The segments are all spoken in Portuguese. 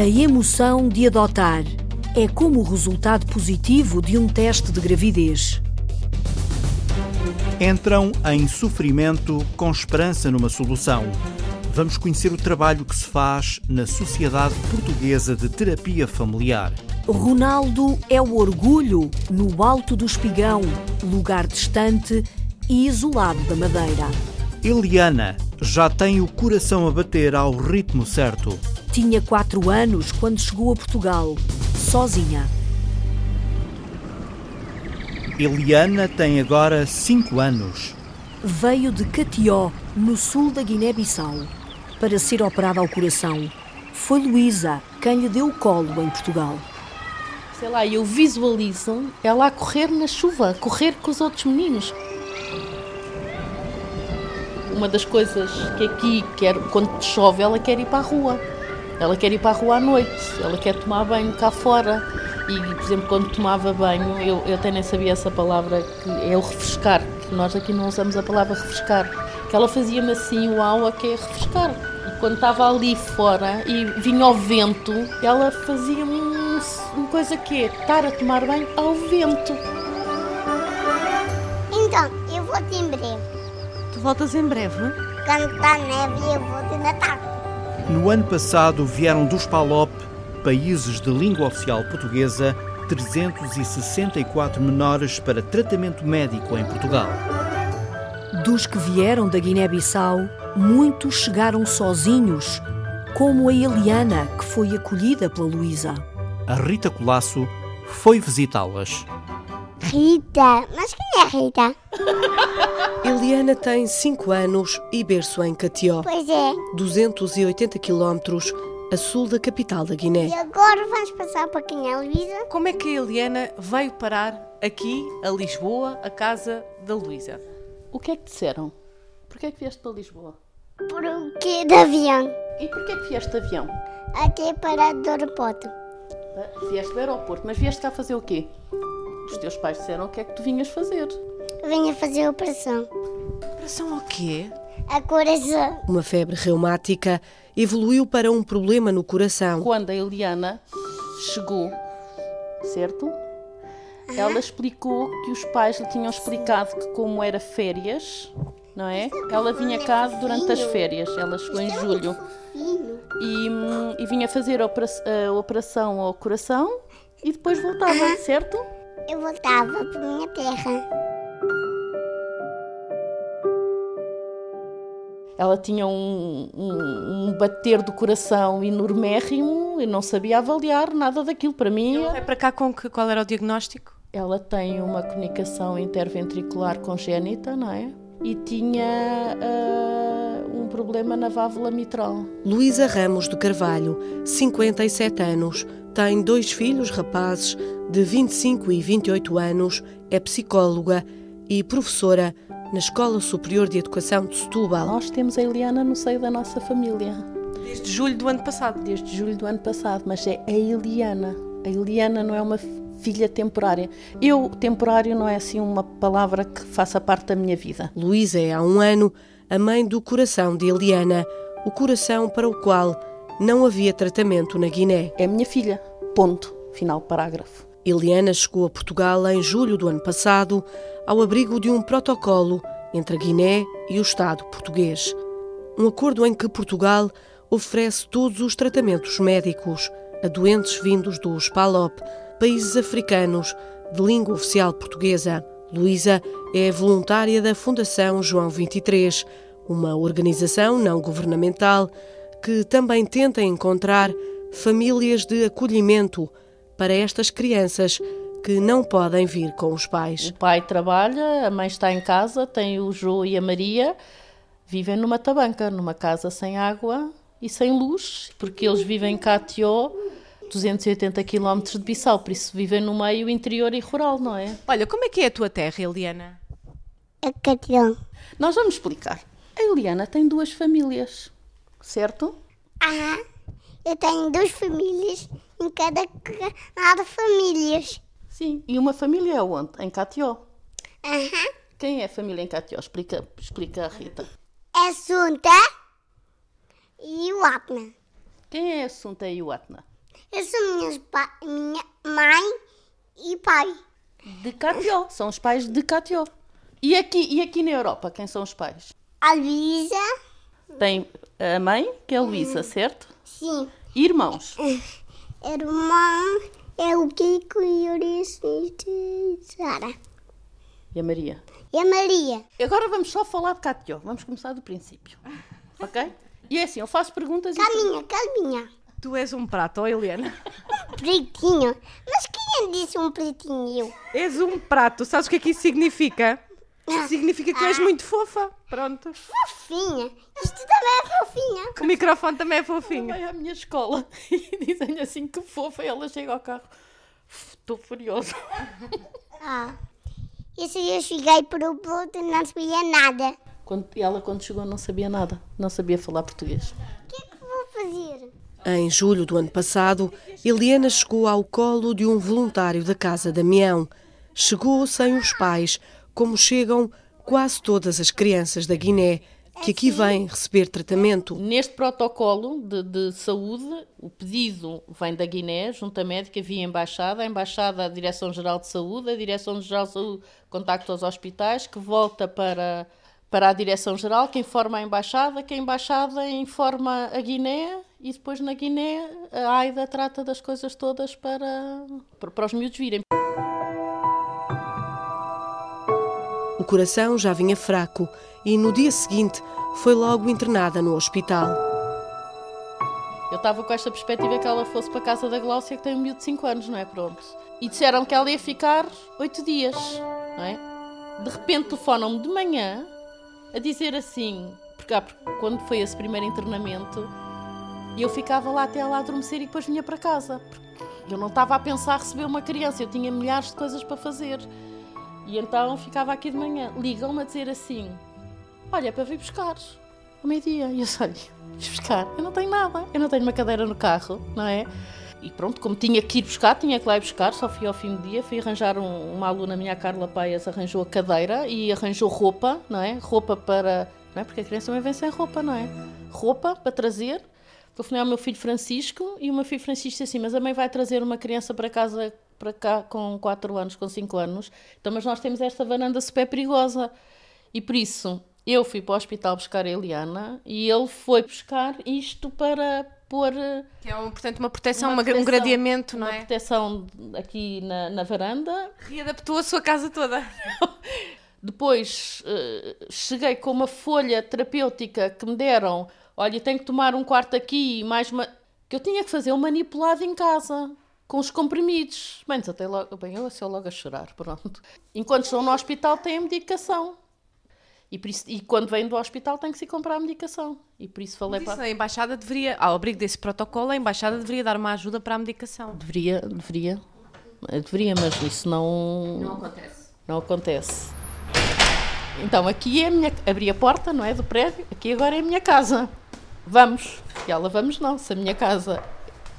A emoção de adotar é como o resultado positivo de um teste de gravidez. Entram em sofrimento com esperança numa solução. Vamos conhecer o trabalho que se faz na Sociedade Portuguesa de Terapia Familiar. Ronaldo é o orgulho no alto do espigão, lugar distante e isolado da Madeira. Eliana já tem o coração a bater ao ritmo certo. Tinha quatro anos quando chegou a Portugal, sozinha. Eliana tem agora cinco anos. Veio de Catió, no sul da Guiné-Bissau, para ser operada ao coração. Foi Luísa quem lhe deu o colo em Portugal. Sei lá, eu visualizo ela a correr na chuva, correr com os outros meninos. Uma das coisas que aqui, quer, quando chove, ela quer ir para a rua. Ela quer ir para a rua à noite, ela quer tomar banho cá fora. E, por exemplo, quando tomava banho, eu, eu até nem sabia essa palavra, que é o refrescar, que nós aqui não usamos a palavra refrescar. Que ela fazia-me assim, uau, a que é refrescar. E quando estava ali fora e vinha o vento, ela fazia-me um, uma coisa que é estar a tomar banho ao vento. Então, eu vou-te em breve. Tu voltas em breve? Quando está neve, eu vou-te Natal. No ano passado vieram dos PALOP, países de língua oficial portuguesa, 364 menores para tratamento médico em Portugal. Dos que vieram da Guiné-Bissau, muitos chegaram sozinhos, como a Eliana, que foi acolhida pela Luísa. A Rita Colasso foi visitá-las. Rita, mas quem é Rita? Eliana tem 5 anos e berço em Catió, Pois é. 280 quilómetros a sul da capital da E Guiné. agora vamos passar para quem é a Luísa? Como é que a Eliana veio parar aqui, a Lisboa, a casa da Luísa? O que é que disseram? Porquê é que vieste para Lisboa? Por o quê de avião? E porquê é que vieste de avião? Até parar do aeroporto. Ah, Vieste do aeroporto, mas vieste cá fazer o quê? Os teus pais disseram o que é que tu vinhas fazer. Venha fazer a operação. Operação o quê? A coração. Uma febre reumática evoluiu para um problema no coração. Quando a Eliana chegou, certo? Ela explicou que os pais lhe tinham explicado que como era férias, não é? Ela vinha cá durante as férias, ela chegou em julho. E, hum, e vinha fazer a a operação ao coração e depois voltava, certo? Eu voltava para minha terra. Ela tinha um, um- um bater do coração enormérrimo e não sabia avaliar nada daquilo. Para mim, Veio para cá com que, qual era o diagnóstico? ela tem uma comunicação interventricular congénita, não é? E tinha ah, um problema na válvula mitral. Luísa Ramos de Carvalho, 57 anos, tem dois filhos rapazes de 25 e 28 anos, é psicóloga e professora na Escola Superior de Educação de Setúbal. Nós temos a Eliana no seio da nossa família, Desde julho do ano passado. desde julho do ano passado, mas é a Eliana. A Eliana não é uma filha temporária. Eu, temporário, não é assim uma palavra que faça parte da minha vida. Luísa é há um ano a mãe do coração de Eliana, o coração para o qual não havia tratamento na Guiné. É minha filha. Ponto. Final parágrafo. Eliana chegou a Portugal em julho do ano passado, ao abrigo de um protocolo entre a Guiné e o Estado português. Um acordo em que Portugal oferece todos os tratamentos médicos a doentes vindos dos PALOP, países africanos de língua oficial portuguesa. Luísa é voluntária da Fundação João 23, uma organização não governamental que também tenta encontrar famílias de acolhimento para estas crianças que não podem vir com os pais. O pai trabalha, a mãe está em casa, tem o João e a Maria, vivem numa tabanca, numa casa sem água e sem luz, porque eles vivem em Catió, 280 km de Bissau, por isso vivem no meio interior e rural, não é? Olha, como é que é a tua terra, Eliana? A Catilhão. Nós vamos explicar. A Eliana tem duas famílias, certo? Ah, eu tenho duas famílias em cada cada famílias. Sim. E uma família é onde? Em Catió. Aham. Quem é a família em Catió? Explica, explica a Rita. É Sunta e o Apna. Quem é a Assunta e o Atna? Eu sou minhas pa- minha mãe e pai. De Catió. São os pais de Catió. E aqui, e aqui na Europa, quem são os pais? A Luísa, Tem a mãe, que é a Luísa, certo? sim. E irmãos. Irmão é o Kiko e o e Sara. E a Maria. E a Maria. Agora vamos só falar de Catió. Vamos começar do princípio. Ok? E é assim, eu faço perguntas e... tu- Calminha, calminha. Tu és um prato, ó Eliana. Pretinho. Mas quem disse um pretinho? És um prato. Sabes o que é que isso significa? Significa que tu és muito fofa. Pronto. Fofinha. Isto também é fofinha. O microfone também é fofinho. Vai à minha escola e dizem assim que fofa e ela chega ao carro. Estou furiosa. Ah. Isso eu cheguei para o ponto e não sabia nada. Quando, ela, quando chegou, não sabia nada. Não sabia falar português. O que é que vou fazer? Em julho do ano passado, Eliana chegou ao colo de um voluntário da Casa Damião. Chegou sem os pais, como chegam quase todas as crianças da Guiné que aqui vêm receber tratamento. Neste protocolo de, de saúde, o pedido vem da Guiné, junto à médica, via embaixada, a embaixada, a Direção-Geral de Saúde, a Direção-Geral de Saúde contacta os hospitais, que volta para, para a Direção-Geral, que informa a embaixada, que a embaixada informa a Guiné e depois na Guiné a AIDA trata das coisas todas para, para, para os miúdos virem. O coração já vinha fraco e no dia seguinte foi logo internada no hospital. Eu estava com esta perspectiva que ela fosse para a casa da Gláucia, que tem um miúdo de 5 anos, não é? Pronto. E disseram que ela ia ficar 8 dias, não é? De repente telefonam-me de manhã a dizer assim, porque, ah, porque quando foi esse primeiro internamento, eu ficava lá até ela adormecer e depois vinha para casa. Porque eu não estava a pensar receber uma criança, eu tinha milhares de coisas para fazer. E então ficava aqui de manhã. Ligam-me a dizer assim: Olha, é para vir buscar ao meio-dia. E eu sei, ir buscar, eu não tenho nada, eu não tenho uma cadeira no carro, não é? E pronto, como tinha que ir buscar, tinha que lá ir buscar, só fui ao fim do dia, fui arranjar um- uma aluna minha, a Carla Paias, arranjou a cadeira e arranjou roupa, não é? Roupa para. Não é? Porque a criança também vem sem roupa, não é? Roupa para trazer. Telefonei ao meu filho Francisco e o meu filho Francisco disse assim: Mas a mãe vai trazer uma criança para casa para cá com 4 anos, com 5 anos, então, mas nós temos esta varanda super perigosa. E por isso eu fui para o hospital buscar a Eliana e ele foi buscar isto para pôr eh, Que é, um, portanto, uma proteção, uma uma- um proteção, gradeamento, não uma é? proteção aqui na, na varanda. Readaptou a sua casa toda. Depois eh, cheguei com uma folha terapêutica que me deram. Olha, tenho que tomar um quarto aqui e mais uma. que eu tinha que fazer um manipulado em casa. Com os comprimidos. Bem, desatei logo, bem, eu sou logo a chorar, pronto. Enquanto estou no hospital, tem a medicação. E, por isso, e quando vem do hospital, tem que se comprar a medicação. E por isso falei isso, para. a Embaixada deveria, ao abrigo desse protocolo, a Embaixada deveria dar uma ajuda para a medicação. Deveria, deveria. Deveria, mas isso não. Não acontece. Não acontece. Então, aqui é a minha. Abri a porta, não é? Do prédio. Aqui agora é a minha casa. Vamos. E ela, vamos não. Se a minha casa.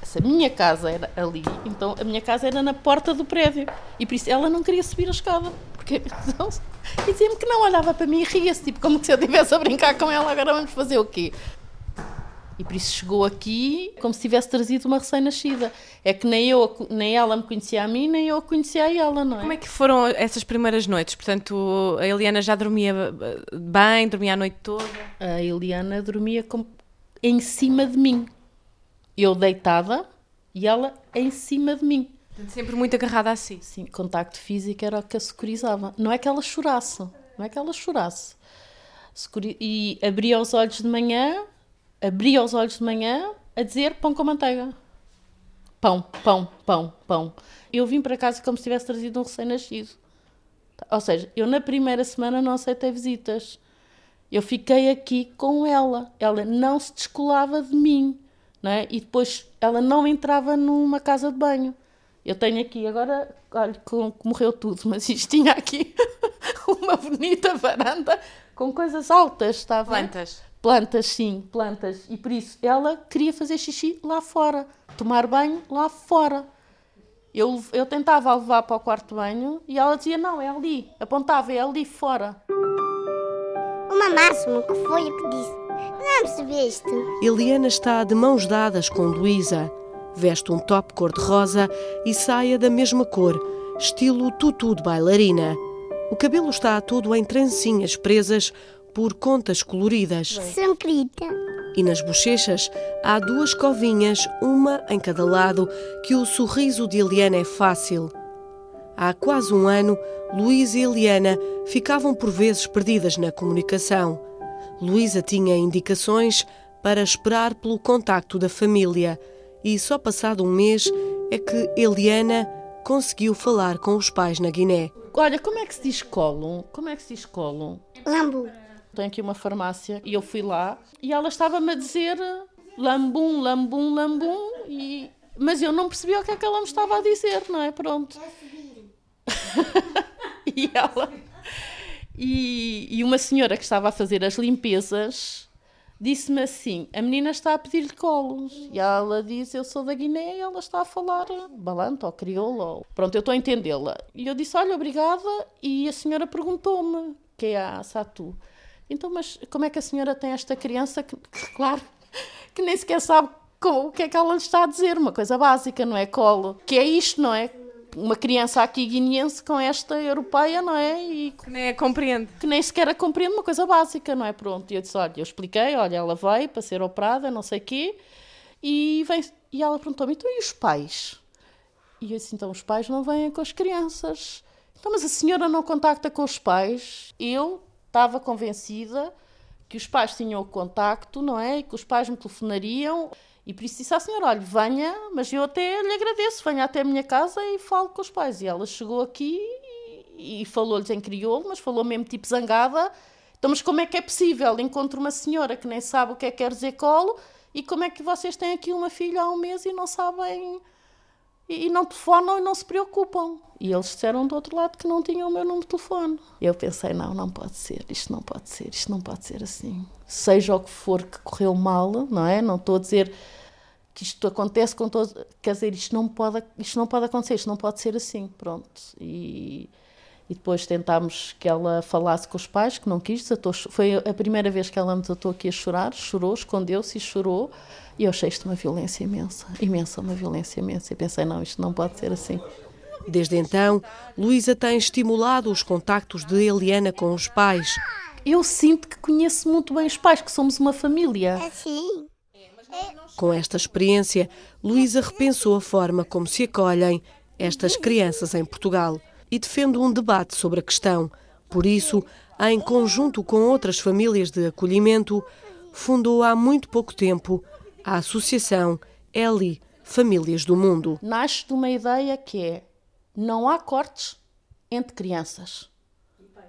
Se a minha casa era ali, então a minha casa era na porta do prédio. E por isso ela não queria subir a escada. Porque então, e dizia-me que não, olhava para mim e ria-se, tipo, como se eu estivesse a brincar com ela, agora vamos fazer o quê? E por isso chegou aqui como se tivesse trazido uma recém-nascida. É que nem, eu, nem ela me conhecia a mim, nem eu a conhecia a ela, não é? Como é que foram essas primeiras noites? Portanto, a Eliana já dormia bem, dormia a noite toda? A Eliana dormia com- em cima de mim. Eu deitada e ela em cima de mim. Sempre muito agarrada a si. Sim, contacto físico era o que a securizava. Não é que ela chorasse, não é que ela chorasse. E abria os olhos de manhã, abria os olhos de manhã a dizer pão com manteiga. Pão, pão, pão, pão. Eu vim para casa como se tivesse trazido um recém-nascido. Ou seja, eu na primeira semana não aceitei visitas. Eu fiquei aqui com ela. Ela não se descolava de mim. Não é? E depois ela não entrava numa casa de banho. Eu tenho aqui agora, olha, com- que morreu tudo, mas isto tinha aqui uma bonita varanda com coisas altas, está a ver? Plantas. Plantas, sim, plantas. E por isso ela queria fazer xixi lá fora, tomar banho lá fora. Eu, eu tentava a levar para o quarto de banho e ela dizia: Não, é ali. Apontava, é ali fora. Uma máxima que foi o que disse. Não percebeste? Eliana está de mãos dadas com Luísa. Veste um top cor-de-rosa e saia da mesma cor, estilo tutu de bailarina. O cabelo está todo em trancinhas presas por contas coloridas. São querida. E nas bochechas há duas covinhas, uma em cada lado, que o sorriso de Eliana é fácil. Há quase um ano, Luísa e Eliana ficavam por vezes perdidas na comunicação. Luísa tinha indicações para esperar pelo contacto da família e só passado um mês é que Eliana conseguiu falar com os pais na Guiné. Olha, como é que se diz colo? Como é que se diz colo? Lambu. Tenho aqui uma farmácia e eu fui lá e ela estava-me a dizer lambum, lambum, lambum, e... mas eu não percebia o que é que ela me estava a dizer, não é? Pronto. e ela. E, e uma senhora que estava a fazer as limpezas disse-me assim: a menina está a pedir-lhe colos. E ela diz: Eu sou da Guiné e ela está a falar balanto ou crioulo. Ou... Pronto, eu estou a entendê-la. E eu disse: Olha, obrigada. E a senhora perguntou-me: Que é a Satu? Então, mas como é que a senhora tem esta criança que, claro, que nem sequer sabe o que é que ela lhe está a dizer? Uma coisa básica, não é? Colo. Que é isto, não é? Uma criança aqui guineense com esta europeia, não é? E que nem a compreende. Que nem sequer a compreende uma coisa básica, não é? Pronto, e eu disse, olha, eu expliquei, olha, ela veio para ser operada, não sei o quê, e, vem, e ela perguntou-me, então e os pais? E eu disse, então os pais não vêm com as crianças. Então, mas a senhora não contacta com os pais? Eu estava convencida que os pais tinham o contacto, não é? E que os pais me telefonariam e por isso disse à senhora: olha, venha, mas eu até lhe agradeço, venha até a minha casa e falo com os pais. E ela chegou aqui e, e falou-lhes em crioulo, mas falou mesmo tipo zangada. Então, mas como é que é possível? Encontro uma senhora que nem sabe o que é que quer dizer colo e como é que vocês têm aqui uma filha há um mês e não sabem e, não telefonam e não se preocupam. E eles disseram do outro lado que não tinham o meu número de telefone. Eu pensei, não, não pode ser, isto não pode ser, isto não pode ser assim. Seja o que for que correu mal, não é? Não estou a dizer que isto acontece com todos, quer dizer, isto não pode, isto não pode acontecer, isto não pode ser assim, pronto. E, e depois tentámos que ela falasse com os pais, que não quis, desatou, foi a primeira vez que ela me desatou aqui a chorar, chorou, escondeu-se e chorou, e eu achei isto uma violência imensa, imensa, uma violência imensa, e pensei, não, isto não pode ser assim. Desde então, Luísa tem estimulado os contactos de Eliana com os pais. Eu sinto que conheço muito bem os pais, que somos uma família. É sim. Com esta experiência, Luísa repensou a forma como se acolhem estas crianças em Portugal e defende um debate sobre a questão. Por isso, em conjunto com outras famílias de acolhimento, fundou há muito pouco tempo a Associação Eli Famílias do Mundo. Nasce de uma ideia que é não há cortes entre crianças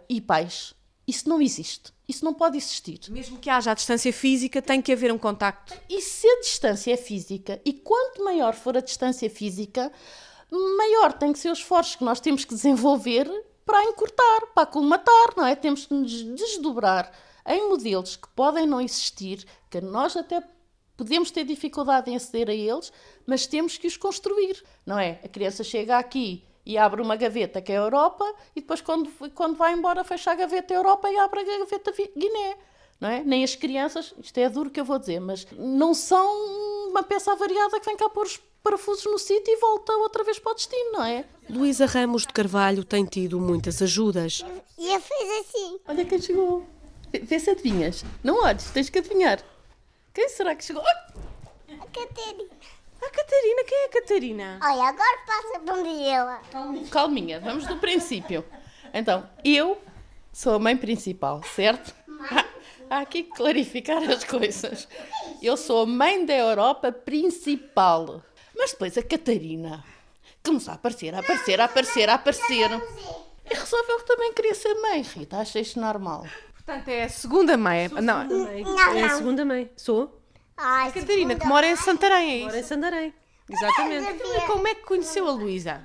e pais. Isso não existe. Isso não pode existir. Mesmo que haja a distância física, tem que haver um contacto. E se a distância é física, e quanto maior for a distância física, maior tem que ser os esforços que nós temos que desenvolver para encurtar, para acolimatar, não é? Temos que nos desdobrar em modelos que podem não existir, que nós até podemos ter dificuldade em aceder a eles, mas temos que os construir, não é? A criança chega aqui e abre uma gaveta que é a Europa e depois quando, quando vai embora fecha a gaveta Europa e abre a gaveta Guiné. Não é? Nem as crianças, isto é duro que eu vou dizer, mas não são uma peça avariada que vem cá pôr os parafusos no sítio e volta outra vez para o destino, não é? Luísa Ramos de Carvalho tem tido muitas ajudas. E eu fiz assim. Olha quem chegou. Vê se adivinhas. Não olhes, tens que adivinhar. Quem será que chegou? A Catarina. A Catarina? Quem é a Catarina? Olha, agora passa para ela. Calminha, vamos do princípio. Então, eu sou a mãe principal, certo? Há aqui que clarificar as coisas. Eu sou a mãe da Europa principal. Mas depois a Catarina começou a aparecer, a aparecer, a aparecer, a aparecer. E resolveu que também queria ser mãe, Rita. Achei isto normal. Portanto, é a segunda mãe. Não, Não, É a segunda mãe. Sou. Ai, Catarina, que mora em. Santarém, é Moro em isso? Sandarém. Exatamente. Como é que conheceu a Luísa?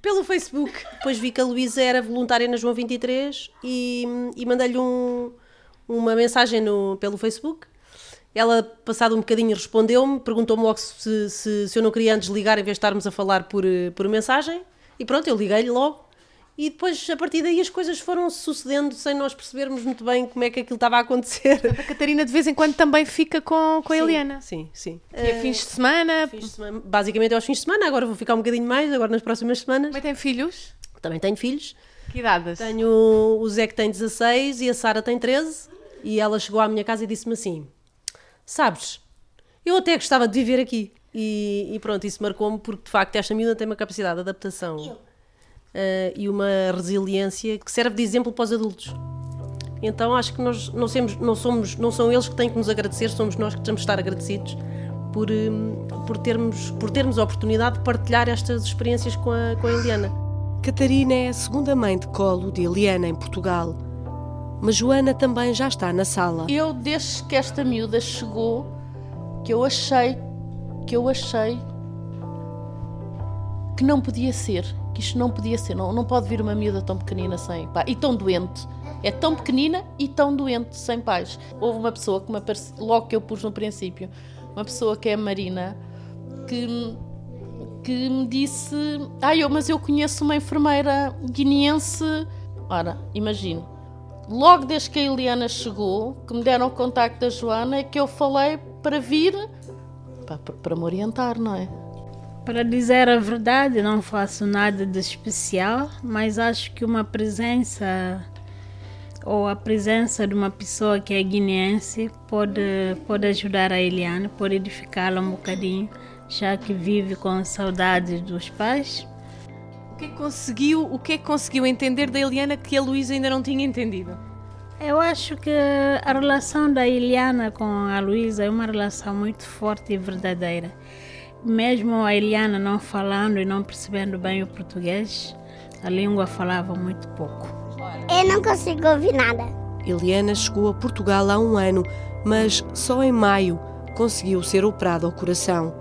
Pelo Facebook. Depois vi que a Luísa era voluntária na João 23 e, e mandei-lhe um- uma mensagem no, pelo Facebook. Ela, passado um bocadinho, respondeu-me, perguntou-me logo se, se, se eu não queria antes ligar em vez de estarmos a falar por, eh, por mensagem. E pronto, eu liguei-lhe logo e depois, a partir daí, as coisas foram sucedendo sem nós percebermos muito bem como é que aquilo estava a acontecer. A Catarina, de vez em quando, também fica com, com a Eliana. Sim, sim. E a fins de semana. Fins de semana- Basicamente aos fins de semana, agora vou ficar um bocadinho mais, agora nas próximas semanas. Também tem filhos? Também tenho filhos. Que idades? Tenho o Zé que tem 16 e a Sara tem 13. E ela chegou à minha casa e disse-me assim: Sabes, eu até gostava de viver aqui. E, e pronto, isso marcou-me porque de facto esta miúda tem uma capacidade de adaptação eh, e uma resiliência que serve de exemplo para os adultos. Então acho que nós não, somos, não, somos, não são eles que têm que nos agradecer, somos nós que temos de estar agradecidos por, hum, por, termos, por termos a oportunidade de partilhar estas experiências com a, com a Eliana. Catarina é a segunda mãe de colo de Eliana em Portugal. Mas Joana também já está na sala. Eu, desde que esta miúda chegou, que eu achei, que eu achei que não podia ser, que isto não podia ser, não, não pode vir uma miúda tão pequenina sem pai, e tão doente. É tão pequenina e tão doente, sem pais. Houve uma pessoa que me apareceu, logo que eu pus no princípio, uma pessoa que é a Marina, que, que me disse: Ah, eu, mas eu conheço uma enfermeira guineense. Ora, imagino. Logo desde que a Eliana chegou, que me deram o contacto da Joana, é que eu falei para vir para, para me orientar, não é? Para dizer a verdade, não faço nada de especial, mas acho que uma presença ou a presença de uma pessoa que é guineense pode, pode ajudar a Eliana, pode edificá-la um bocadinho, já que vive com saudades dos pais. O que é que conseguiu, o que é que conseguiu entender da Eliana que a Luísa ainda não tinha entendido? Eu acho que a relação da Eliana com a Luísa é uma relação muito forte e verdadeira. Mesmo a Eliana não falando e não percebendo bem o português, a língua falava muito pouco. Eu não consigo ouvir nada. Eliana chegou a Portugal há um ano, mas só em maio conseguiu ser operada ao coração.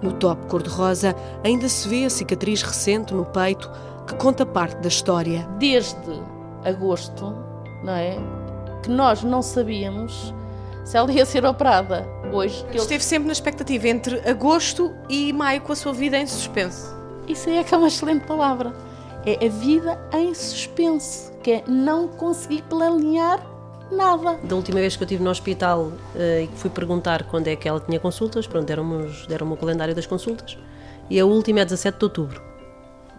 No top cor-de-rosa ainda se vê a cicatriz recente no peito que conta parte da história. Desde agosto, não é? Que nós não sabíamos se ela ia ser operada hoje. Que ele- Esteve sempre na expectativa entre agosto e maio com a sua vida em suspenso. Isso aí é que é uma excelente palavra. É a vida em suspense, que é não conseguir planear nada. Da última vez que eu estive no hospital eh, e que fui perguntar quando é que ela tinha consultas, pronto, deram-me deram-me o calendário das consultas e a última é 17 de outubro.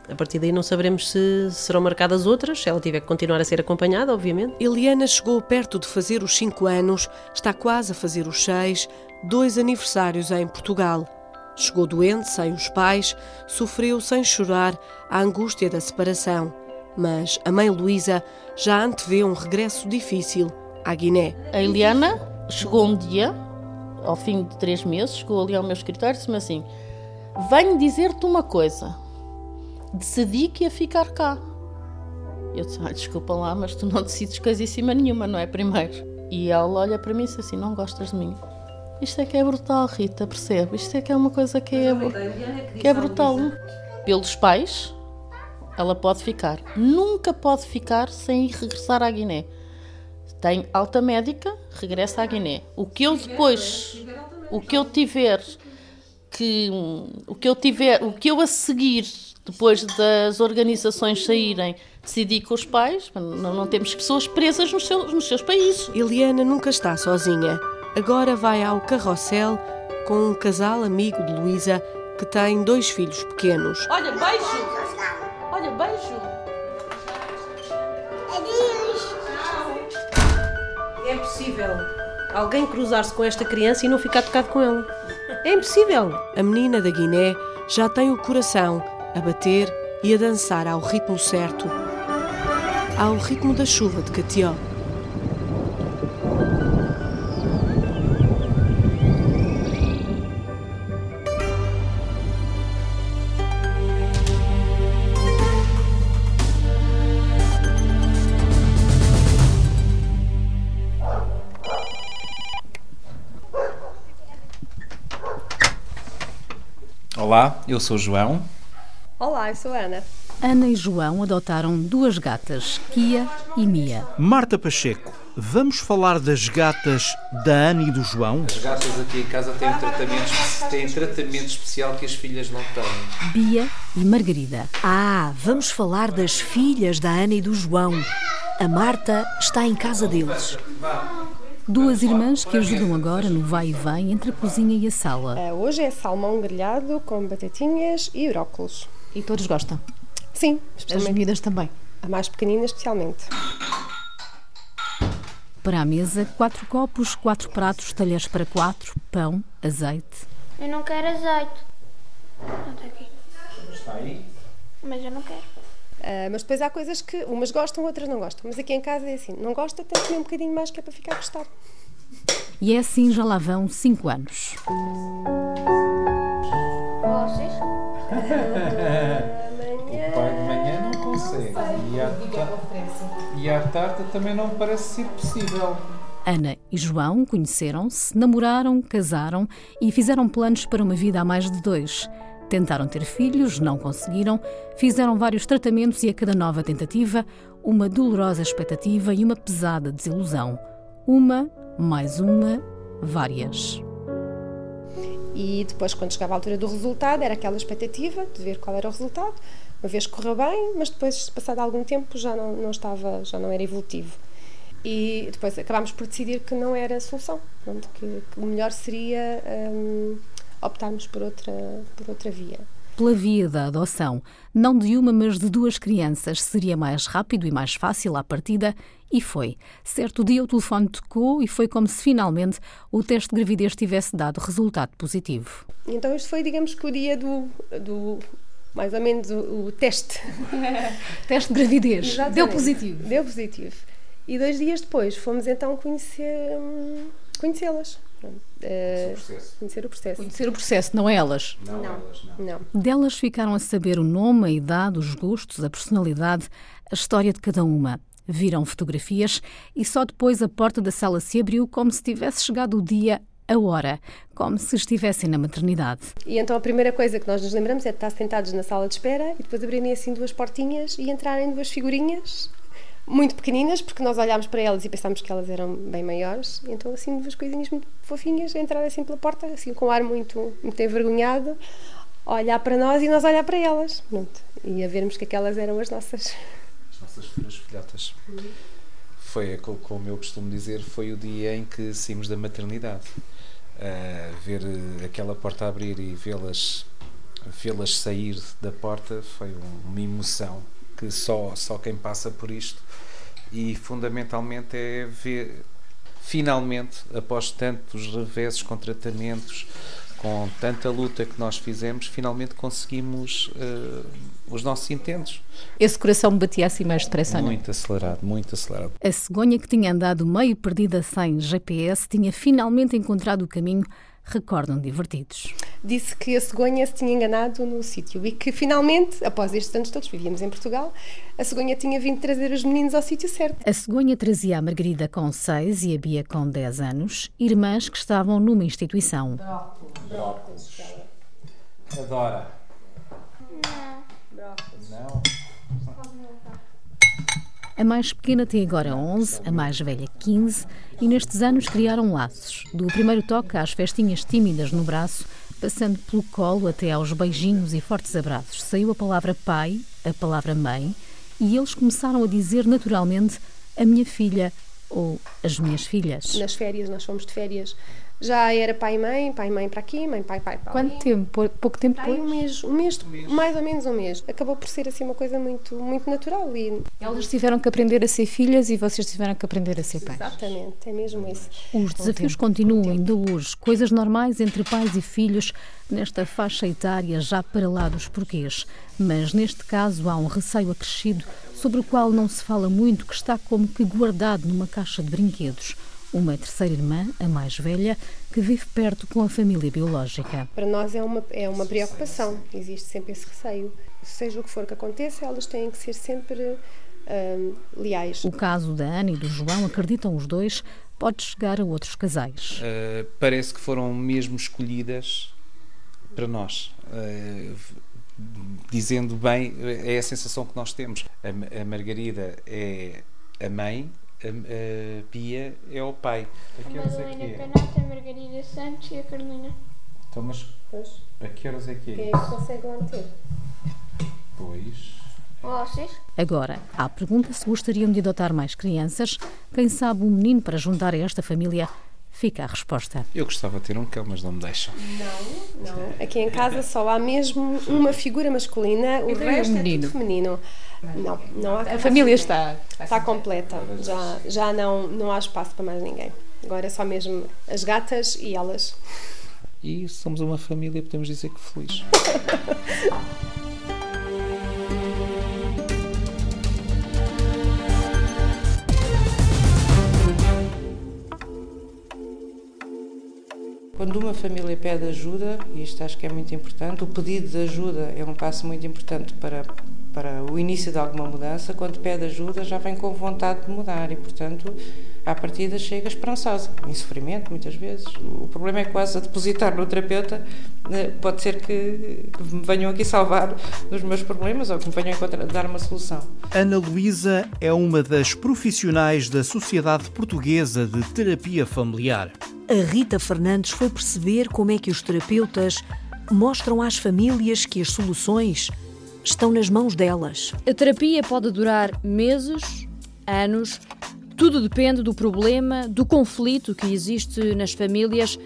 A partir daí não saberemos se serão marcadas outras, se ela tiver que continuar a ser acompanhada, obviamente. Eliana chegou perto de fazer os 5 anos, está quase a fazer os 6, dois aniversários em Portugal. Chegou doente, sem os pais, sofreu sem chorar a angústia da separação. Mas a mãe Luísa já antevê um regresso difícil à Guiné. A Eliana chegou um dia, ao fim de três meses, chegou ali ao meu escritório e disse-me assim: Venho dizer-te uma coisa. Decidi que ia ficar cá. Eu disse: ah, Desculpa lá, mas tu não decides coisíssima nenhuma, não é? Primeiro. E ela olha para mim e diz assim: Não gostas de mim? Isto é que é brutal, Rita, percebe? Isto é que é uma coisa que é, bru- que é brutal. Pelos pais, ela pode ficar. Nunca pode ficar sem regressar à Guiné. Tem alta médica, regressa à Guiné. O que eu depois, o que eu tiver que, o que eu tiver, o que eu a seguir depois das organizações saírem, decidir com os pais, não, não temos pessoas presas nos seus, nos seus países. Eliana nunca está sozinha. Agora vai ao carrossel com um casal amigo de Luísa que tem dois filhos pequenos. Olha, beijo! Olha, beijo! Adeus. É impossível alguém cruzar-se com esta criança e não ficar tocado com ela. É impossível. A menina da Guiné já tem o coração a bater e a dançar ao ritmo certo. Ao ritmo da chuva de Catió. Olá, eu sou João. Olá, eu sou a Ana. Ana e João adotaram duas gatas, Kia e Mia. Marta Pacheco, vamos falar das gatas da Ana e do João? As gatas aqui em casa têm um tratamento, têm tratamento especial que as filhas não têm. Bia e Margarida. Ah, vamos falar das filhas da Ana e do João. A Marta está em casa deles. Duas irmãs que ajudam agora no vai e vem entre a cozinha e a sala. Uh, hoje é salmão grelhado com batatinhas e brócolos. E todos gostam? Sim, As bebidas também. A mais pequenina, especialmente. Para a mesa, quatro copos, quatro pratos, talheres para quatro, pão, azeite. Eu não quero azeite. Não está aqui. Está aí? Mas eu não quero. Uh, mas depois há coisas que umas gostam, outras não gostam. Mas aqui em casa é assim: não gosta, tem que comer um bocadinho mais que é para ficar a gostar. E é assim já lá vão cinco anos. Vocês? O pai de manhã não consegue. E à, ta- e à tarde também não parece ser possível. Ana e João conheceram-se, namoraram, casaram e fizeram planos para uma vida a mais de dois. Tentaram ter filhos, não conseguiram, fizeram vários tratamentos e a cada nova tentativa, uma dolorosa expectativa e uma pesada desilusão. Uma, mais uma, várias. E depois, quando chegava a altura do resultado, era aquela expectativa de ver qual era o resultado. Uma vez correu bem, mas depois, passado algum tempo, já não, não estava, já não era evolutivo. E depois acabámos por decidir que não era a solução, pronto, que, que o melhor seria hum, optarmos por outra, por outra via. Pela via da adoção, não de uma, mas de duas crianças, seria mais rápido e mais fácil à partida, e foi. Certo dia o telefone tocou e foi como se finalmente o teste de gravidez tivesse dado resultado positivo. Então, este foi, digamos que, o dia do, do mais ou menos, o, o teste. Teste de gravidez. Exatamente. Deu positivo. Deu positivo. E dois dias depois fomos então conhecer, hum, conhecê-las. Eh, conhecer o processo. Conhecer o processo, não é elas. Não, Não. elas não. Não. Delas ficaram a saber o nome, a idade, os gostos, a personalidade, a história de cada uma. Viram fotografias e só depois a porta da sala se abriu como se tivesse chegado o dia, a hora, como se estivessem na maternidade. E então a primeira coisa que nós nos lembramos é de estar sentados na sala de espera e depois abrirem assim duas portinhas e entrarem duas figurinhas muito pequeninas, porque nós olhámos para elas e pensámos que elas eram bem maiores, então assim duas coisinhas muito fofinhas entrar assim pela porta, assim com um ar muito, muito envergonhado, olhar para nós e nós olhar para elas. Pronto. E a vermos que aquelas eram as nossas. As nossas futuras filhotas. Foi, co- como eu costumo dizer, foi o dia em que saímos da maternidade. Ah, ver eh, aquela porta abrir e vê-las vê-las sair da porta foi um- uma emoção que só, só quem passa por isto. E fundamentalmente é ver finalmente após tantos reveses com tratamentos com tanta luta que nós fizemos finalmente conseguimos eh, os nossos intentos. Esse coração batia assim mais depressa, não é? muito acelerado muito acelerado. A cegonha que tinha andado meio perdida sem GPS tinha finalmente encontrado o caminho, recordam divertidos. Disse que a cegonha se tinha enganado no sítio e que finalmente, após estes anos todos, vivíamos em Portugal, a cegonha tinha vindo trazer os meninos ao sítio certo. A cegonha trazia a Margarida com 6 e a Bia com 10 anos, irmãs que estavam numa instituição. Adora. Não. A mais pequena tem agora 11, a mais velha 15, e nestes anos criaram laços. Do primeiro toque às festinhas tímidas no braço, passando pelo colo até aos beijinhos e fortes abraços. Saiu a palavra pai, a palavra mãe, e eles começaram a dizer naturalmente a minha filha ou as minhas filhas. Nas férias, nós fomos de férias, já era pai e mãe, pai e mãe para aqui, mãe, pai, pai para ali. Quanto tempo? Pou- Pouco tempo Aí um depois? mês, um mês, mais ou menos um mês. Acabou por ser assim uma coisa muito, muito natural e Elas tiveram que aprender a ser filhas e vocês tiveram que aprender a ser pais. exatamente, é mesmo isso. Os desafios continuam ainda hoje, coisas normais entre pais e filhos nesta faixa etária já para lá dos porquês. Mas neste caso há um receio acrescido sobre o qual não se fala muito, que está como que guardado numa caixa de brinquedos. Uma terceira irmã, a mais velha, que vive perto com a família biológica. Para nós é uma, é uma preocupação, existe sempre esse receio. Seja o que for que aconteça, elas têm que ser sempre hum, leais. O caso da Ana e do João, acreditam os dois, pode chegar a outros casais. Uh, parece que foram mesmo escolhidas para nós. Uh, dizendo bem, é a sensação que nós temos. A, a Margarida é a mãe, a, a Pia é o pai. A que horas é que é? Canata, a Margarida Santos e a Carolina. Então, mas Pois, a que horas é que quem é? é que consegue meter? Pois. Vocês? Agora, à pergunta se gostariam de adotar mais crianças, quem sabe um menino para juntar a esta família, fica a resposta. Eu gostava de ter um cão, mas não me deixam. Não, não. Aqui em casa só há mesmo uma figura masculina, o Então, resto um é menino. tudo feminino. Não, não há A família está. Está completa. Já, já não, não há espaço para mais ninguém. Agora é só mesmo as gatas e elas. E somos uma família, podemos dizer que feliz. Quando uma família pede ajuda, e isto acho que é muito importante, o pedido de ajuda é um passo muito importante para, para o início de alguma mudança. Quando pede ajuda, já vem com vontade de mudar e, portanto, à partida chega esperançosa, em sofrimento muitas vezes. O problema é quase a depositar no terapeuta eh, pode ser que, que me venham aqui salvar dos meus problemas ou que me venham encontrar, dar uma solução. Ana Luísa é uma das profissionais da Sociedade Portuguesa de Terapia Familiar. A Rita Fernandes foi perceber como é que os terapeutas mostram às famílias que as soluções estão nas mãos delas. A terapia pode durar meses, anos, tudo depende do problema, do conflito que existe nas famílias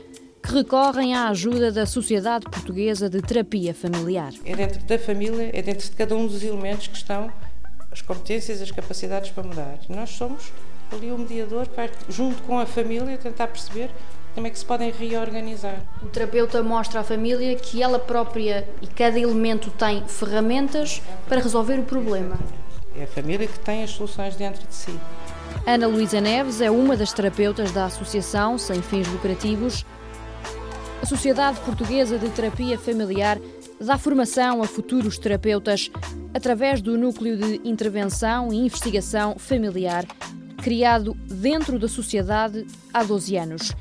que recorrem à ajuda da Sociedade Portuguesa de Terapia Familiar. É dentro da família, é dentro de cada um dos elementos que estão as competências, as capacidades para mudar. Nós somos ali o mediador que vai, junto com a família, tentar perceber como é que se podem reorganizar. O terapeuta mostra à família que ela própria e cada elemento tem ferramentas para resolver o problema. É a família que tem as soluções dentro de si. Ana Luísa Neves é uma das terapeutas da Associação Sem Fins Lucrativos. A Sociedade Portuguesa de Terapia Familiar dá formação a futuros terapeutas através do Núcleo de Intervenção e Investigação Familiar, criado dentro da sociedade há 12 anos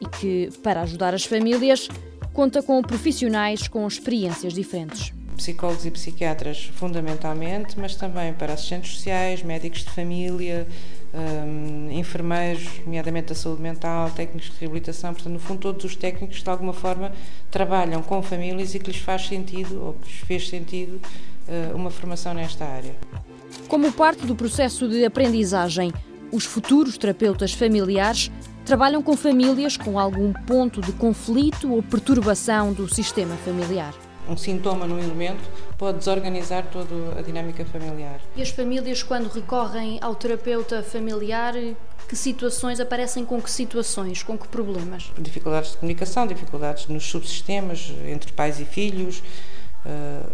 e que, para ajudar as famílias, conta com profissionais com experiências diferentes psicólogos e psiquiatras fundamentalmente, mas também para assistentes sociais, médicos de família, um, enfermeiros, nomeadamente da saúde mental, técnicos de reabilitação, portanto, no fundo, todos os técnicos de alguma forma trabalham com famílias e que lhes faz sentido ou que lhes fez sentido uh, uma formação nesta área. Como parte do processo de aprendizagem, os futuros terapeutas familiares trabalham com famílias com algum ponto de conflito ou perturbação do sistema familiar um sintoma no elemento pode desorganizar toda a dinâmica familiar. E as famílias, quando recorrem ao terapeuta familiar, que situações aparecem com que situações, com que problemas? Dificuldades de comunicação, dificuldades nos subsistemas, entre pais e filhos,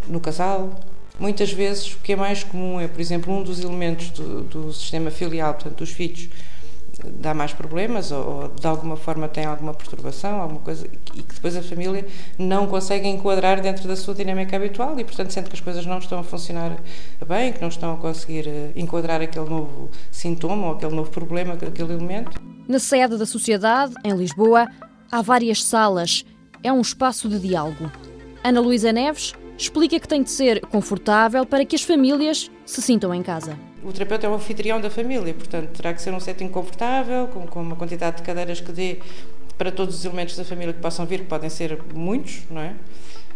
no casal. Muitas vezes o que é mais comum é, por exemplo, um dos elementos do, do sistema filial, portanto, dos filhos, dá mais problemas ou, ou, de alguma forma tem alguma perturbação, alguma coisa e que depois a família não consegue enquadrar dentro da sua dinâmica habitual e portanto sente que as coisas não estão a funcionar bem, que não estão a conseguir enquadrar aquele novo sintoma ou aquele novo problema, aquele elemento. Na sede da sociedade, em Lisboa, há várias salas. É um espaço de diálogo. Ana Luísa Neves explica que tem de ser confortável para que as famílias se sintam em casa. O terapeuta é o anfitrião da família, portanto, terá que ser um setting confortável, com, com uma quantidade de cadeiras que dê para todos os elementos da família que possam vir, que podem ser muitos, não é?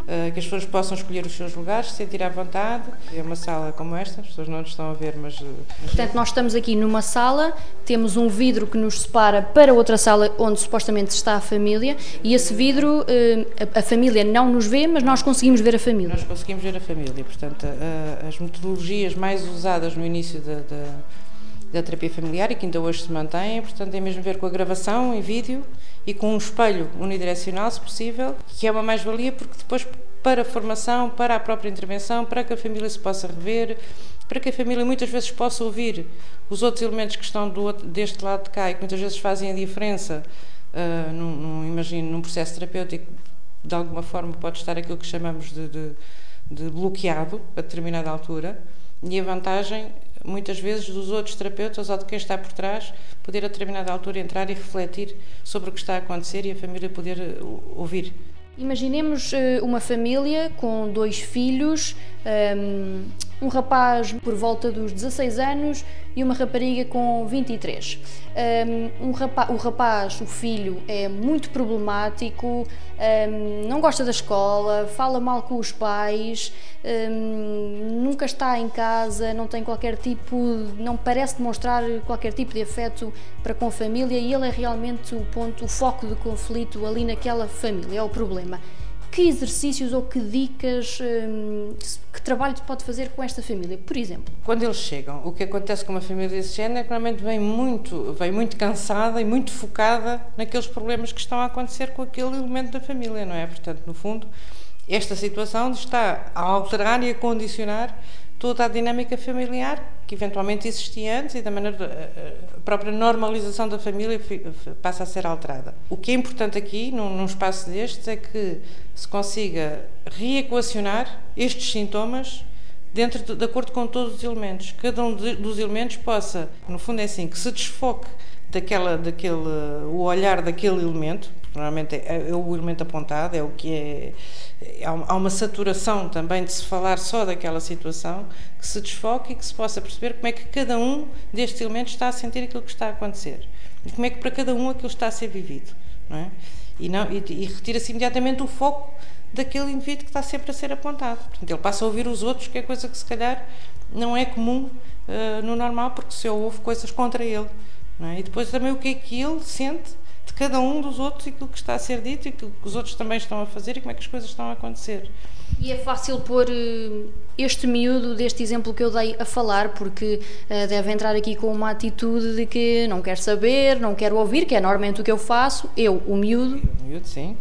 Uh, que as pessoas possam escolher os seus lugares, se sentir à vontade. É uma sala como esta, as pessoas não nos estão a ver, mas. Uh, Portanto, nós estamos aqui numa sala, temos um vidro que nos separa para outra sala onde supostamente está a família, e esse vidro, a, a, família não nos vê, mas nós conseguimos ver a família. Nós conseguimos ver a família, portanto, as metodologias mais usadas no início da, da, terapia familiar e que ainda hoje se mantêm, portanto, é mesmo ver com a gravação em vídeo e com um espelho unidirecional, se possível, que é uma mais-valia porque depois para a formação, para a própria intervenção, para que a família se possa rever, para que a família muitas vezes possa ouvir os outros elementos que estão do deste lado de cá e que muitas vezes fazem a diferença, uh, num, num, imagino, num processo terapêutico, de alguma forma pode estar aquilo que chamamos de, de, de bloqueado a determinada altura, e a vantagem muitas vezes dos outros terapeutas ou de quem está por trás poder a determinada altura entrar e refletir sobre o que está a acontecer e a família poder ouvir. Imaginemos uma família com dois filhos um, um rapaz por volta dos 16 anos e uma rapariga com 23. Um, um rapaz, o rapaz, o filho, é muito problemático, um, não gosta da escola, fala mal com os pais, um, nunca está em casa, não tem qualquer tipo, não parece demonstrar qualquer tipo de afeto para com a família e ele é realmente o ponto, o foco de conflito ali naquela família, é o problema que exercícios ou que dicas, hum, que trabalho pode fazer com esta família, por exemplo? Quando eles chegam, o que acontece com uma família desse género é que normalmente vem muito, vem muito cansada e muito focada naqueles problemas que estão a acontecer com aquele elemento da família, não é? Portanto, no fundo, esta situação está a alterar e a condicionar toda a dinâmica familiar que eventualmente existia antes e da maneira a própria normalização da família passa a ser alterada. O que é importante aqui, num, num espaço destes, é que se consiga reequacionar estes sintomas dentro de, de acordo com todos os elementos. Cada um de, dos elementos possa, no fundo é assim, que se desfoque daquela, daquele, o olhar daquele elemento, normalmente é, é, o elemento apontado, é o que é há uma saturação também de se falar só daquela situação, que se desfoque e que se possa perceber como é que cada um destes elementos está a sentir aquilo que está a acontecer e como é que para cada um aquilo está a ser vivido. Não é? e, não, e, e retira-se imediatamente o foco daquele indivíduo que está sempre a ser apontado. Portanto, ele passa a ouvir os outros, que é coisa que se calhar não é comum uh, no normal, porque se ouve coisas contra ele. É? E depois também o que é que ele sente de cada um dos outros, aquilo que está a ser dito e aquilo que os outros também estão a fazer e como é que as coisas estão a acontecer. E é fácil pôr eh, este miúdo deste exemplo que eu dei a falar, porque uh, deve entrar aqui com uma atitude de que não quer saber, não quer ouvir, que é normalmente o que eu faço, eu, o miúdo. O miúdo, sim.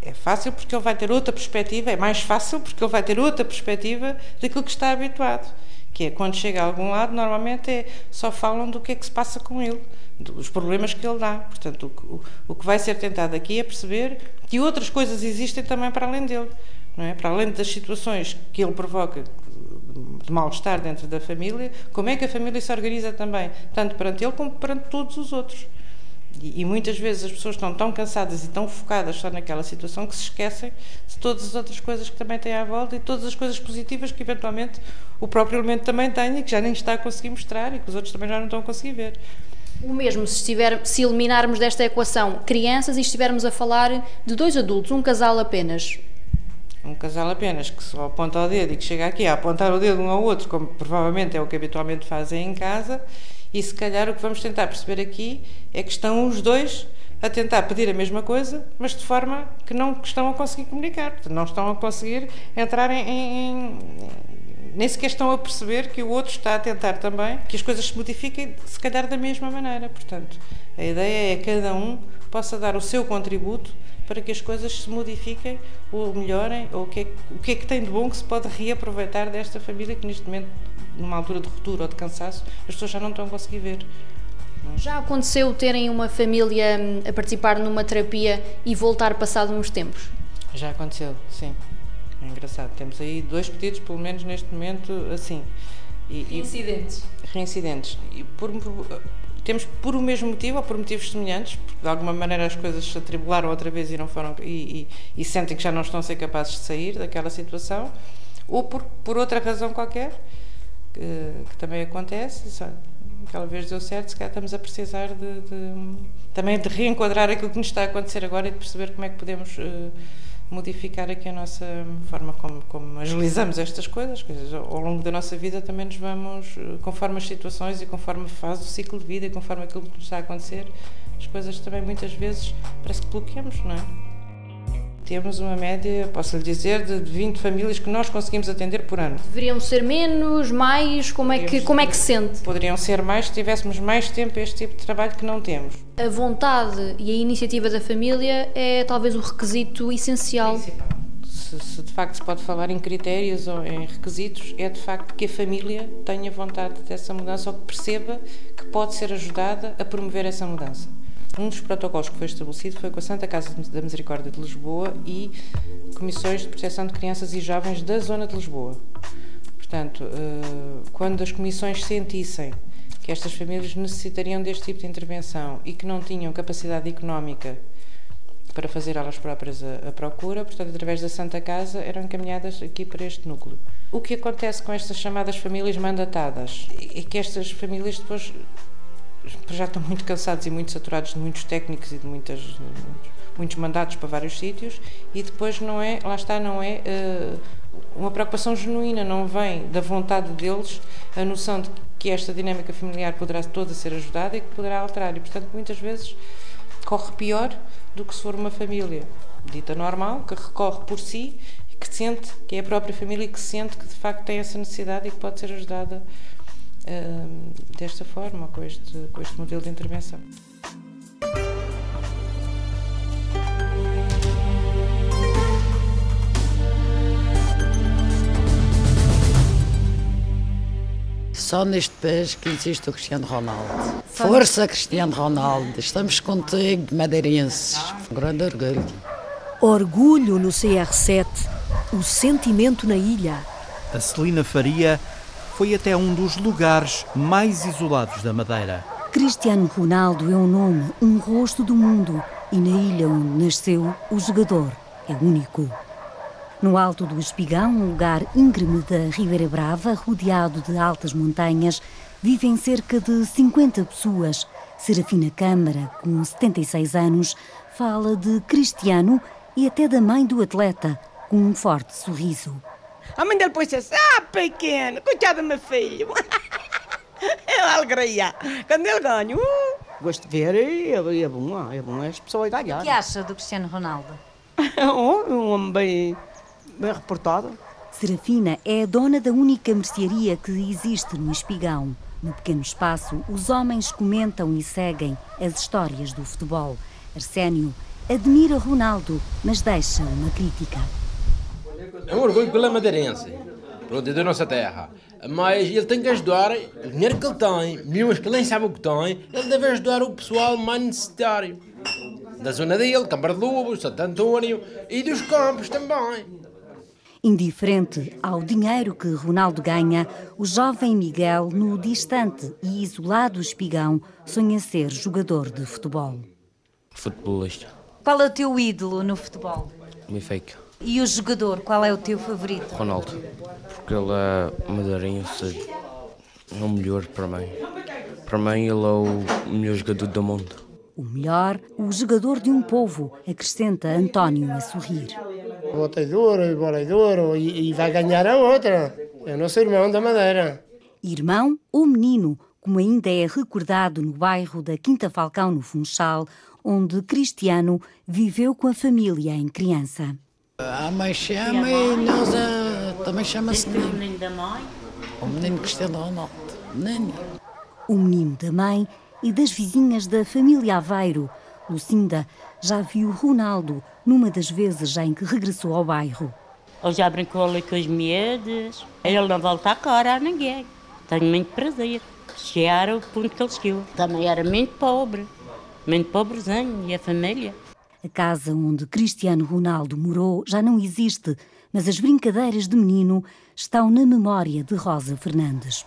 É fácil porque ele vai ter outra perspectiva, é mais fácil porque ele vai ter outra perspectiva daquilo que está habituado. Que é quando chega a algum lado, normalmente é, só falam do que é que se passa com ele dos problemas que ele dá. Portanto, o, o, que vai ser tentado aqui é perceber que outras coisas existem também para além dele. Não é? Para além das situações que ele provoca de mal-estar dentro da família, como é que a família se organiza também, tanto perante ele como perante todos os outros. E, e muitas vezes as pessoas estão tão cansadas e tão focadas só naquela situação que se esquecem de todas as outras coisas que também têm à volta e todas as coisas positivas que eventualmente o próprio elemento também tem e que já nem está a conseguir mostrar e que os outros também já não estão a conseguir ver. O mesmo se, estiver, se eliminarmos desta equação crianças e estivermos a falar de dois adultos, um casal apenas. Um casal apenas que só aponta o dedo e que chega aqui a apontar o dedo um ao outro, como provavelmente é o que habitualmente fazem em casa, e se calhar o que vamos tentar perceber aqui é que estão os dois a tentar pedir a mesma coisa, mas de forma que não estão a conseguir comunicar, não estão a conseguir entrar em, em, nem sequer estão a perceber que o outro está a tentar também que as coisas se modifiquem, se calhar da mesma maneira. Portanto, a ideia é que cada um possa dar o seu contributo para que as coisas se modifiquem ou melhorem, ou o que, é, o que é que tem de bom que se pode reaproveitar desta família que neste momento, numa altura de ruptura ou de cansaço, as pessoas já não estão a conseguir ver. Já aconteceu terem uma família hum, a participar numa terapia e voltar passado uns tempos? Já aconteceu, sim. É engraçado. Temos aí dois pedidos, pelo menos neste momento, assim. E, reincidentes. E, reincidentes. E por, por, temos por o mesmo motivo ou por motivos semelhantes, porque de alguma maneira as coisas se atribularam outra vez e não foram e, e, sentem que já não estão a ser capazes de sair daquela situação, ou por, por outra razão qualquer, que, que também acontece. Só, aquela vez deu certo, se calhar estamos a precisar de, de, também de reenquadrar aquilo que nos está a acontecer agora e de perceber como é que podemos. Uh, modificar aqui a nossa forma como, como agilizamos estas coisas, coisas. Ao longo da nossa vida também nos vamos, eh, conforme as situações e conforme faz o ciclo de vida e conforme aquilo que nos está a acontecer, as coisas também muitas vezes parece que bloqueamos, não é? Temos uma média, posso lhe dizer, de 20 famílias que nós conseguimos atender por ano. Deveriam ser menos, mais? Como é que, como é que se sente? Poderiam ser mais se tivéssemos mais tempo este tipo de trabalho que não temos. A vontade e a iniciativa da família é talvez o requisito essencial. Se, se, de facto se pode falar em critérios ou em requisitos, é de facto que a família tenha vontade dessa mudança ou que perceba que pode ser ajudada a promover essa mudança. Um dos protocolos que foi estabelecido foi com a Santa Casa da Misericórdia de Lisboa e comissões de proteção de crianças e jovens da zona de Lisboa. Portanto, eh, quando as comissões sentissem que estas famílias necessitariam deste tipo de intervenção e que não tinham capacidade económica para fazer elas próprias a, a, procura, portanto, através da Santa Casa eram encaminhadas aqui para este núcleo. O que acontece com estas chamadas famílias mandatadas é que estas famílias depois já estão muito cansados e muito saturados de muitos técnicos e de muitas, muitos mandatos para vários sítios e depois não é, lá está, não é uh, uma preocupação genuína, não vem da vontade deles a noção de que esta dinâmica familiar poderá toda ser ajudada e que poderá alterar. E, portanto, muitas vezes corre pior do que se for uma família dita normal, que recorre por si e que sente, que é a própria família que sente que de facto tem essa necessidade e que pode ser ajudada desta forma, com este, com este modelo de intervenção. Só neste país que existe o Cristiano Ronaldo. Força, Cristiano Ronaldo. Estamos contigo, madeirenses. Um grande orgulho. Orgulho no CR7. O sentimento na ilha. A Celina Faria foi até um dos lugares mais isolados da Madeira. Cristiano Ronaldo é um nome, um rosto do mundo. E na ilha onde nasceu, o jogador é único. No alto do Espigão, um lugar íngreme da Ribeira Brava, rodeado de altas montanhas, vivem cerca de 50 pessoas. Serafina Câmara, com 76 anos, fala de Cristiano e até da mãe do atleta, com um forte sorriso. A mãe dele pôs assim, ah, pequeno, coitado do meu filho. é uma alegria. Quando ele ganha, uh, gosto de ver, é, é bom, é bom as pessoas ganharem. O que acha do Cristiano Ronaldo? um homem bem bem reportada. Serafina é a dona da única mercearia que existe no Espigão. No pequeno espaço, os homens comentam e seguem as histórias do futebol. Arsénio admira Ronaldo, mas deixa uma crítica. É um orgulho pela madeirense, pronto, é da nossa terra. Mas ele tem que ajudar, o dinheiro que ele tem, milhões que ele nem sabe o que tem, ele deve ajudar o pessoal mais necessitário. Da zona dele, Câmara de Lobos, Santo António e dos campos também. Indiferente ao dinheiro que Ronaldo ganha, o jovem Miguel, no distante e isolado Espigão, sonha ser jogador de futebol. Futebolista. Qual é o teu ídolo no futebol? Benfica. E o jogador, qual é o teu favorito? Ronaldo. Porque ele é madeirense, é o melhor para mim. Para mim, ele é o melhor jogador do mundo. O melhor, o jogador de um povo, acrescenta António a sorrir. Botei duro e bolei duro e, e vai ganhar a outra. É nosso irmão da Madeira. Irmão ou menino, como ainda é recordado no bairro da Quinta Falcão, no Funchal, onde Cristiano viveu com a família em criança. A mãe chama e nós a... também chama-se menino. O menino da mãe? O menino Cristiano Ronaldo. Menino. O menino da mãe e das vizinhas da família Aveiro. Lucinda já viu Ronaldo numa das vezes em que regressou ao bairro. Eu já brincou ali com os miúdos. Ele não volta a cara a ninguém. Tenho muito prazer. Chegar ao ponto que ele chegou. Também era muito pobre. Muito pobrezinho. E a família? A casa onde Cristiano Ronaldo morou já não existe, mas as brincadeiras de menino estão na memória de Rosa Fernandes.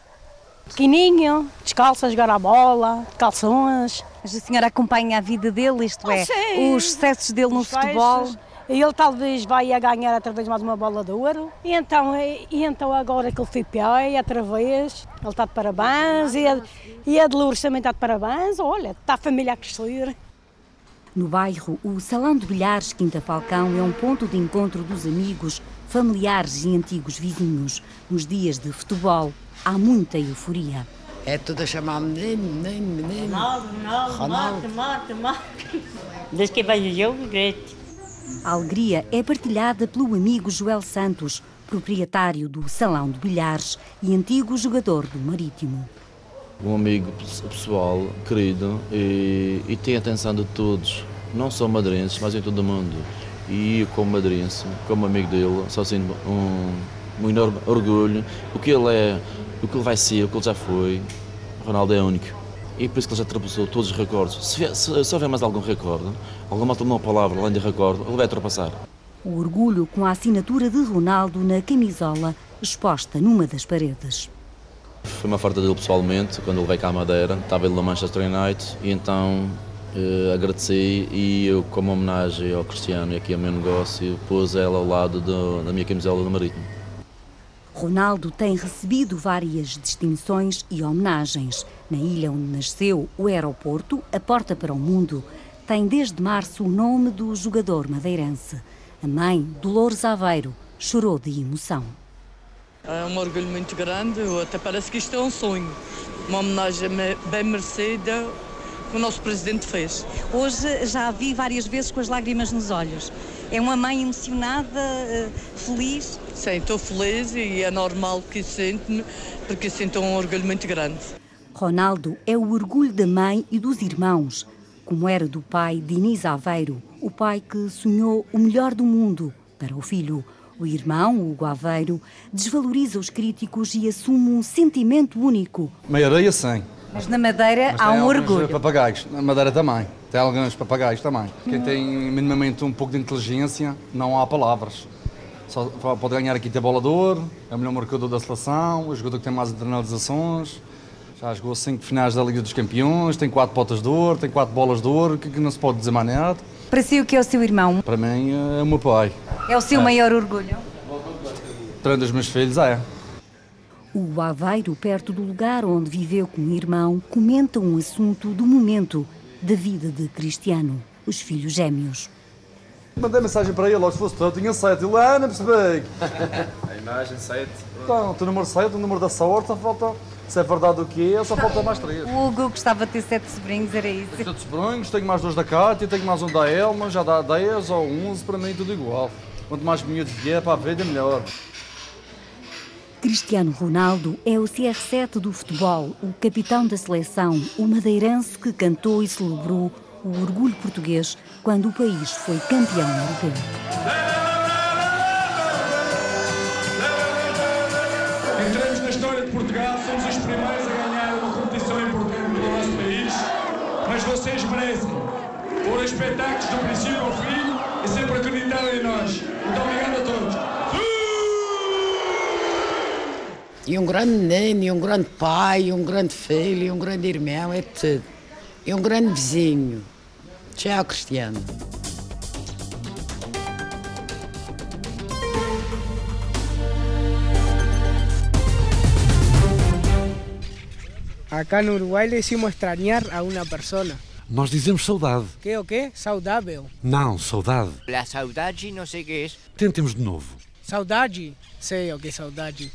Pequeninho, descalço a jogar a bola, calções. Mas a senhora acompanha a vida dele, isto é, sim. os sucessos dele no Os futebol? E ele talvez vai a ganhar outra vez mais uma bola de ouro. E então, e, então agora que ele foi pé, outra vez, ele está de parabéns. E a, e a de Lourdes também está de parabéns. Olha, está a família a crescer. No bairro, o Salão de Bilhares Quinta Falcão é um ponto de encontro dos amigos, familiares e antigos vizinhos. Nos dias de futebol, há muita euforia. É tudo a chamar menino, menino, menino. Ronaldo, Ronaldo, Ronaldo. morte, morte, morte. Desde que vai o jogo, grito. A alegria é partilhada pelo amigo Joel Santos, proprietário do Salão de Bilhares e antigo jogador do Marítimo. Um amigo pessoal, querido, e, e tem a atenção de todos, não só madeirenses, mas em todo o mundo. E eu, como madeirense, como amigo dele, só sinto um, um enorme orgulho. O que ele é, o que ele vai ser, o que ele já foi, Ronaldo é único. E por isso que ele já ultrapassou todos os recordes. Se, se, se houver mais algum recorde, alguma outra palavra além de recorde, ele vai ultrapassar. O orgulho com a assinatura de Ronaldo na camisola exposta numa das paredes. Foi uma farta dele pessoalmente, quando ele veio cá à Madeira, estava ele no Manchester United, e então Uh, agradeci e eu, como homenagem ao Cristiano e aqui ao meu negócio, pus ela ao lado do, da minha camisola do Marítimo. Ronaldo tem recebido várias distinções e homenagens. Na ilha onde nasceu, o aeroporto, a porta para o mundo, tem desde março o nome do jogador madeirense. A mãe, Dolores Aveiro, chorou de emoção. É um orgulho muito grande, até parece que isto é um sonho. Uma homenagem bem merecida que o nosso presidente fez. Hoje já a vi várias vezes com as lágrimas nos olhos. É uma mãe emocionada, eh, feliz? Sim, estou feliz e é normal que sinto-me, porque sinto um orgulho muito grande. Ronaldo é o orgulho da mãe e dos irmãos, como era do pai Diniz Aveiro, o pai que sonhou o melhor do mundo para o filho. O irmão, Hugo Aveiro, desvaloriza os críticos e assume um sentimento único. Meia areia sem. Mas na Madeira Mas há um orgulho. papagaios. Na Madeira também. Tem alguns papagaios também. Quem tem minimamente um pouco de inteligência, não há palavras. Só pode ganhar aqui de ouro, é o melhor marcador da seleção, o jogador que tem mais internalizações. Já jogou cinco finais da Liga dos Campeões, tem quatro potas de ouro, tem quatro bolas de ouro, que, que não se pode dizer mais nada. Para si, o que é o seu irmão? Para mim, é o meu pai. É o seu É. maior orgulho? Trando os meus filhos, é. O Aveiro, perto do lugar onde viveu com o irmão, comenta um assunto do momento da vida de Cristiano, os filhos gêmeos. Mandei mensagem para ele, logo se fosse tu, eu tinha sete. Ele, ah, não percebi. A imagem 7. Então, o número 7, o número da sorte, falta, se é verdade o que é, só falta mais três. O Hugo gostava de ter sete sobrinhos, era isso. Sete sobrinhos, tenho mais dois da Cátia, tenho mais um da Elma, já dá 10 ou 11, para mim tudo igual. Quanto mais miúdo vier para a vida, melhor. Cristiano Ronaldo é o CR7 do futebol, o capitão da seleção, o madeirense que cantou e celebrou o orgulho português quando o país foi campeão europeu. Portugal, somos os primeiros a ganhar uma competição importante no nosso país, mas vocês merecem. Foram espetáculos do princípio ao fim e sempre acreditaram em nós. Muito obrigado a todos. E um grande menino, e um grande pai, e um grande filho, e um grande irmão, é tudo. E um grande vizinho. Tchau, Cristiano. Acá en Uruguay le decimos extrañar a una persona. Nós dizemos saudade. ¿Qué o qué? Saudável. Não, saudade. La saudade não sei o que é. Tentemos de novo. Saudade. Sei o que é saudade.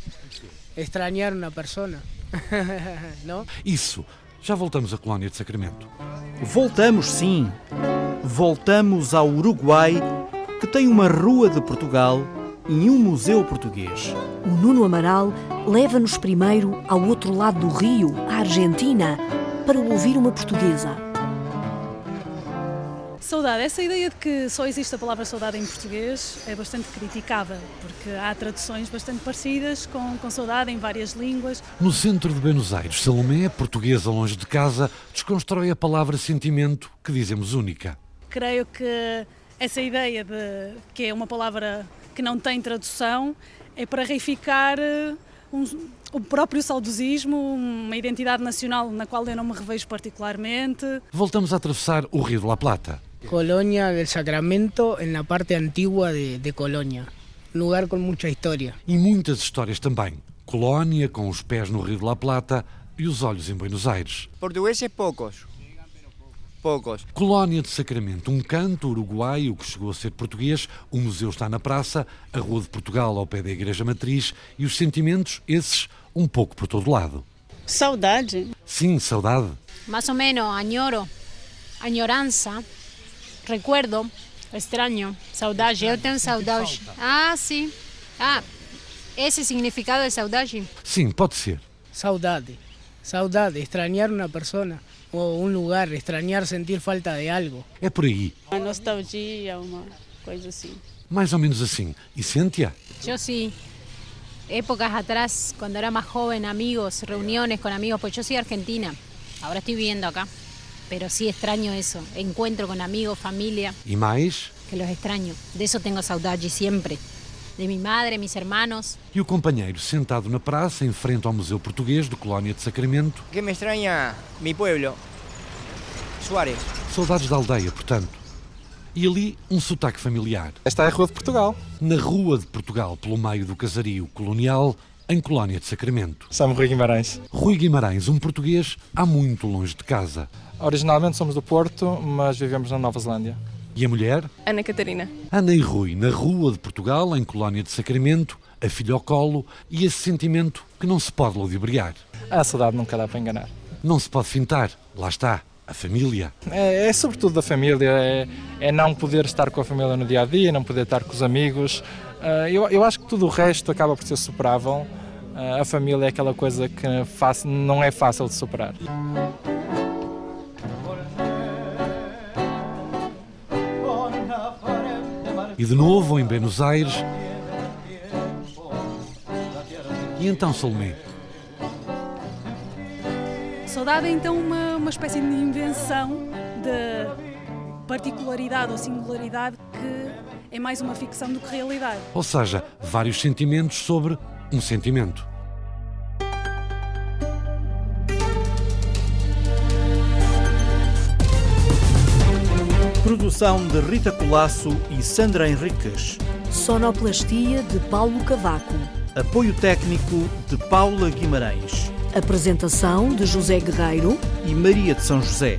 Extrañar una persona. ¿No? Isso. Já voltamos à colónia de Sacramento. Voltamos sim. Voltamos ao Uruguai, que tem uma rua de Portugal e um museu português. O Nuno Amaral leva-nos primeiro ao outro lado do rio, à Argentina, para ouvir uma portuguesa. Saudade. Essa ideia de que só existe a palavra saudade em português é bastante criticável, porque há traduções bastante parecidas com, com saudade em várias línguas. No centro de Buenos Aires, Salomé, portuguesa longe de casa, desconstrói a palavra sentimento, que dizemos única. Creio que essa ideia de que é uma palavra que não tem tradução é para reificar eh, um, o próprio saudosismo, uma identidade nacional na qual eu não me revejo particularmente. Voltamos a atravessar o Rio de la Plata. Colonia del Sacramento, en la parte antigua de, de Colonia. Un lugar con mucha historia. E muitas histórias também. Colónia, com os pés no Rio de la Plata e os olhos em Buenos Aires. Portugueses poucos. Poucos. Colónia de Sacramento, um canto uruguaio que chegou a ser português, o museu está na praça, a Rua de Portugal ao pé da Igreja Matriz e os sentimentos, esses, um pouco por todo lado. Saudade. Sim, saudade. Más o menos, añoro, añorança, recuerdo, extraño, saudade. Eu tenho saudade. Ah, sim. Ah, esse significado é saudade? Sim, pode ser. Saudade. Saudade, extrañar una persona o un lugar, extrañar sentir falta de algo. É por aí. Uma nostalgia, uma coisa assim. Mais ou menos assim. E Cíntia? Yo sí. Épocas atrás, cuando era más joven, amigos, reuniones con amigos, pues yo soy argentina, ahora estoy viviendo acá, pero sí extraño eso, encuentro con amigos, familia, E mais? que los extraño. De eso tengo saudade siempre. De mi madre, mis hermanos. E o companheiro sentado na praça, em frente ao Museu Português de Colónia de Sacramento. Que me extraña mi pueblo. Suárez. Saudades da aldeia, portanto. E ali um sotaque familiar. Esta é a Rua de Portugal. Na Rua de Portugal, pelo meio do casario colonial, em Colónia de Sacramento. Chamo Rui Guimarães. Rui Guimarães, um português há muito longe de casa. Originalmente somos do Porto, mas vivemos na Nova Zelândia. E a mulher? Ana Catarina. Ana e Rui, na Rua de Portugal, em Colónia de Sacramento, a filha ao colo e esse sentimento que não se pode ludibriar. A saudade nunca dá para enganar. Não se pode fintar, lá está, a família. É, é sobretudo da família, é, é, não poder estar com a família no dia a dia, não poder estar com os amigos. Uh, eu, eu acho que tudo o resto acaba por ser superável. Uh, a família é aquela coisa que faz, não é fácil de superar. E de novo em Buenos Aires. E então, Salomé? Saudade é então uma, uma espécie de invenção de particularidade ou singularidade que é mais uma ficção do que realidade. Ou seja, vários sentimentos sobre um sentimento. Produção de Rita Colasso e Sandra Henriques. Sonoplastia de Paulo Cavaco. Apoio técnico de Paula Guimarães. Apresentação de José Guerreiro e Maria de São José.